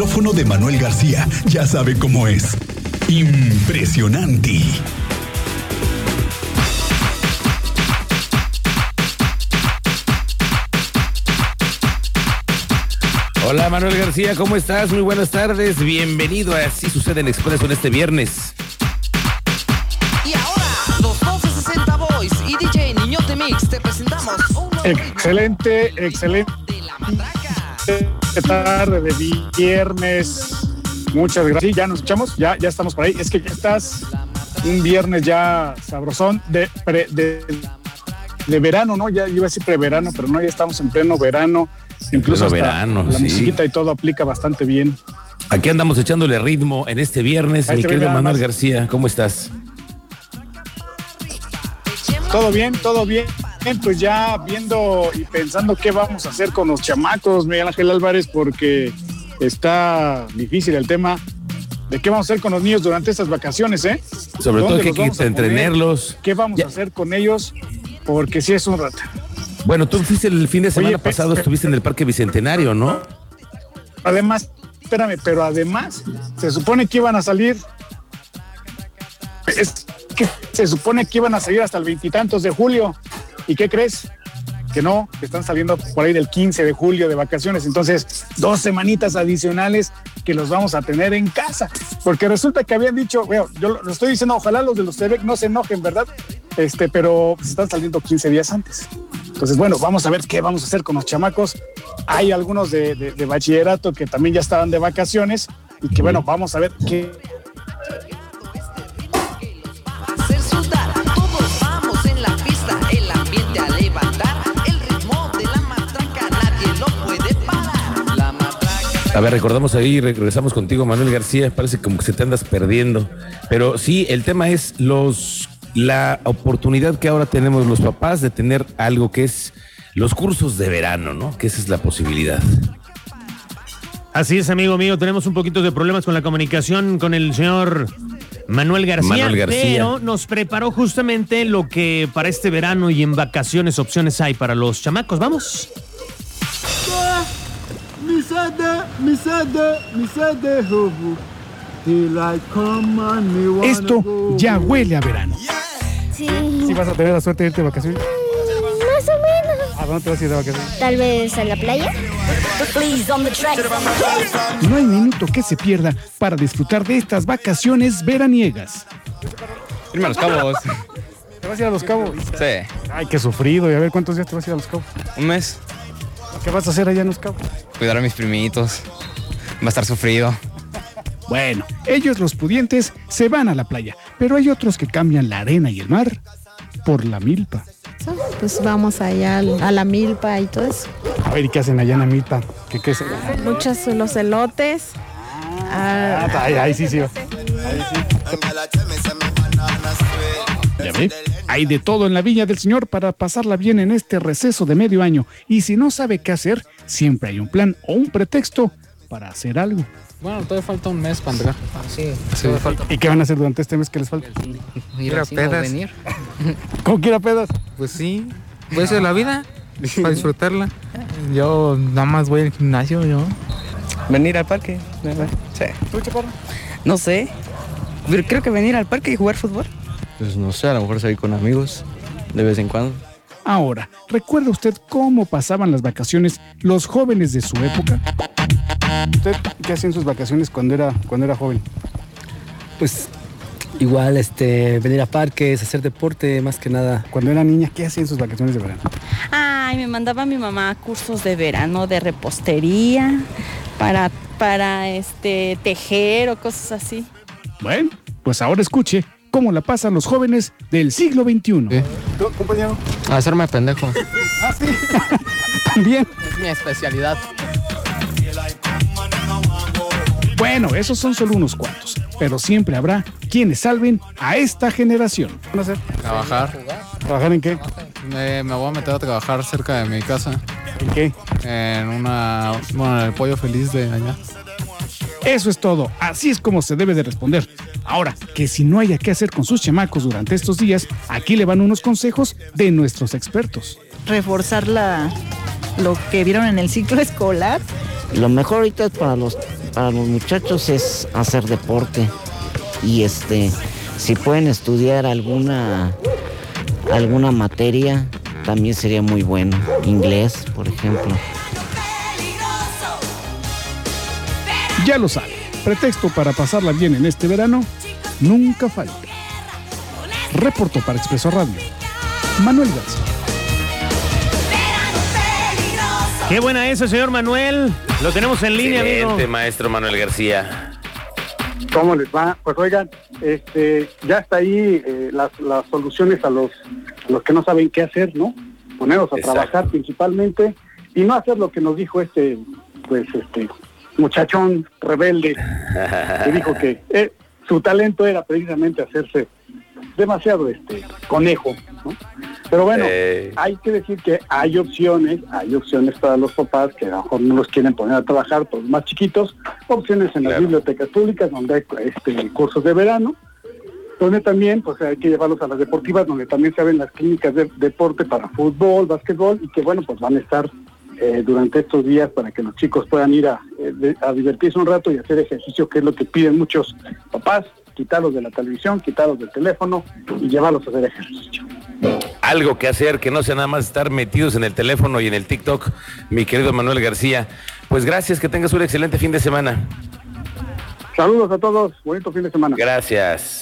micrófono de Manuel García ya sabe cómo es. Impresionante. Hola Manuel García, ¿cómo estás? Muy buenas tardes. Bienvenido a Así sucede en Expreso en este viernes. Y ahora, los 1260 Boys y DJ Niñote Mix te presentamos un nuevo Excelente, excelente de la matraca. Tarde de viernes. Muchas gracias. Sí, ya nos escuchamos, ya, ya estamos por ahí. Es que ya estás un viernes ya sabrosón de, pre- de, de verano, ¿no? Ya iba a decir preverano, pero no, ya estamos en pleno verano. Incluso pleno hasta verano, la sí. musiquita y todo aplica bastante bien. Aquí andamos echándole ritmo en este viernes. Ahí Mi querido Manuel. García, ¿cómo estás? Todo bien, todo bien. Pues ya viendo y pensando qué vamos a hacer con los chamacos, Miguel Ángel Álvarez, porque está difícil el tema de qué vamos a hacer con los niños durante estas vacaciones, ¿eh? Sobre todo ¿Dónde que que a entretenerlos. ¿Qué vamos Ya. a hacer con ellos? Porque sí es un rato. Bueno, tú fuiste el fin de semana Oye, pe- pasado, pe- estuviste en el Parque Bicentenario, ¿no? Además, espérame, pero además se supone que iban a salir. Es que se supone que iban a salir hasta el veintitantos de julio. ¿Y qué crees? Que no, que están saliendo por ahí del 15 de julio de vacaciones. Entonces, dos semanitas adicionales que los vamos a tener en casa. Porque resulta que habían dicho, bueno, yo lo estoy diciendo, ojalá los de los TVEC no se enojen, ¿verdad? Este, pero están saliendo 15 días antes. Entonces, bueno, vamos a ver qué vamos a hacer con los chamacos. Hay algunos de bachillerato que también ya estaban de vacaciones y que, bueno, vamos a ver qué, A ver, recordamos ahí, regresamos contigo, Manuel García. Parece como que se te andas perdiendo. Pero sí, el tema es los la oportunidad que ahora tenemos los papás de tener algo que es los cursos de verano, ¿no? Que esa es la posibilidad. Así es, amigo mío. Tenemos un poquito de problemas con la comunicación con el señor Manuel García, Manuel García. pero nos preparó justamente lo que para este verano y en vacaciones opciones hay para los chamacos. Vamos. Esto ya huele a verano. Sí, ¿Sí vas a tener la suerte de irte de vacaciones? más o menos. ¿A dónde te vas a ir de vacaciones? Tal vez a la playa. No hay minuto que se pierda para disfrutar de estas vacaciones veraniegas. Irme a los cabos. ¿Te vas a ir a Los Cabos? Sí. Ay, qué sufrido. Y a ver, ¿cuántos días te vas a ir a Los Cabos? Un mes. ¿Qué vas a hacer allá en Los Cabos? Cuidar a mis primitos. Va a estar sufrido. Bueno, ellos los pudientes se van a la playa, pero hay otros que cambian la arena y el mar por la milpa. Pues vamos allá al- a la milpa y todo eso. A ver, ¿y qué hacen allá en la milpa? ¿Qué, qué es? Muchos los elotes. ah, Ah, ahí, ahí sí, sí. Ya ve, hay de todo en la Viña del Señor para pasarla bien en este receso de medio año. Y si no sabe qué hacer, siempre hay un plan o un pretexto para hacer algo. Bueno, todavía falta un mes para entregar. Sí, Sí. falta ¿Y qué van a hacer durante este mes que les falta? ir a pedas. venir. ¿Cómo quiera pedas? Pues sí. Voy a hacer la vida. Para disfrutarla. Yo nada más voy al gimnasio, yo. Venir al parque. Sí. No sé. Pero creo que venir al parque y jugar fútbol. Pues no sé, a lo mejor salir con amigos de vez en cuando. Ahora, ¿recuerda usted cómo pasaban las vacaciones los jóvenes de su época? ¿Usted qué hacía en sus vacaciones cuando era, cuando era joven? Pues igual, este, venir a parques, hacer deporte, más que nada. Cuando era niña, ¿qué hacía en sus vacaciones de verano? Ay, me mandaba mi mamá a cursos de verano de repostería para, para este tejer o cosas así. Bueno, pues ahora escuche cómo la pasan los jóvenes del siglo XXI. ¿Tú, compañero? A hacerme pendejo. Ah, sí. También. Es mi especialidad. Bueno, esos son solo unos cuantos, pero siempre habrá quienes salven a esta generación. ¿Qué van a hacer? Trabajar. ¿Trabajar en qué? Me, me voy a meter a trabajar cerca de mi casa. ¿En qué? En una. Bueno, en el pollo feliz de allá. Eso es todo. Así es como se debe de responder. Ahora, que si no haya qué hacer con sus chamacos durante estos días, aquí le van unos consejos de nuestros expertos. Reforzar la, lo que vieron en el ciclo escolar. Lo mejor ahorita es para los para los muchachos es hacer deporte y este si pueden estudiar alguna alguna materia también sería muy bueno inglés por ejemplo Ya lo sabe, pretexto para pasarla bien en este verano nunca falta. Reportó para Expreso Radio. Manuel García. Qué buena esa, señor Manuel. Lo tenemos en línea, amigo. Excelente, maestro Manuel García. ¿Cómo les va? Pues oigan, este, ya está ahí eh, las, las soluciones a los, a los que no saben qué hacer, ¿no? Ponernos a Exacto. trabajar principalmente y no hacer lo que nos dijo este, pues este muchachón rebelde que dijo que eh, su talento era precisamente hacerse demasiado este conejo, ¿no? Pero bueno, Eh. hay que decir que hay opciones, hay opciones para los papás que a lo mejor no los quieren poner a trabajar por los más chiquitos, opciones en las Claro. bibliotecas públicas donde hay este, cursos de verano, donde también pues hay que llevarlos a las deportivas, donde también se abren las clínicas de deporte para fútbol, básquetbol y que bueno, pues van a estar eh, durante estos días para que los chicos puedan ir a, a divertirse un rato y hacer ejercicio, que es lo que piden muchos papás, quitarlos de la televisión, quitarlos del teléfono y llevarlos a hacer ejercicio. Algo que hacer, que no sea nada más estar metidos en el teléfono y en el TikTok, mi querido Manuel García. Pues gracias, que tengas un excelente fin de semana. Saludos a todos, bonito fin de semana. Gracias.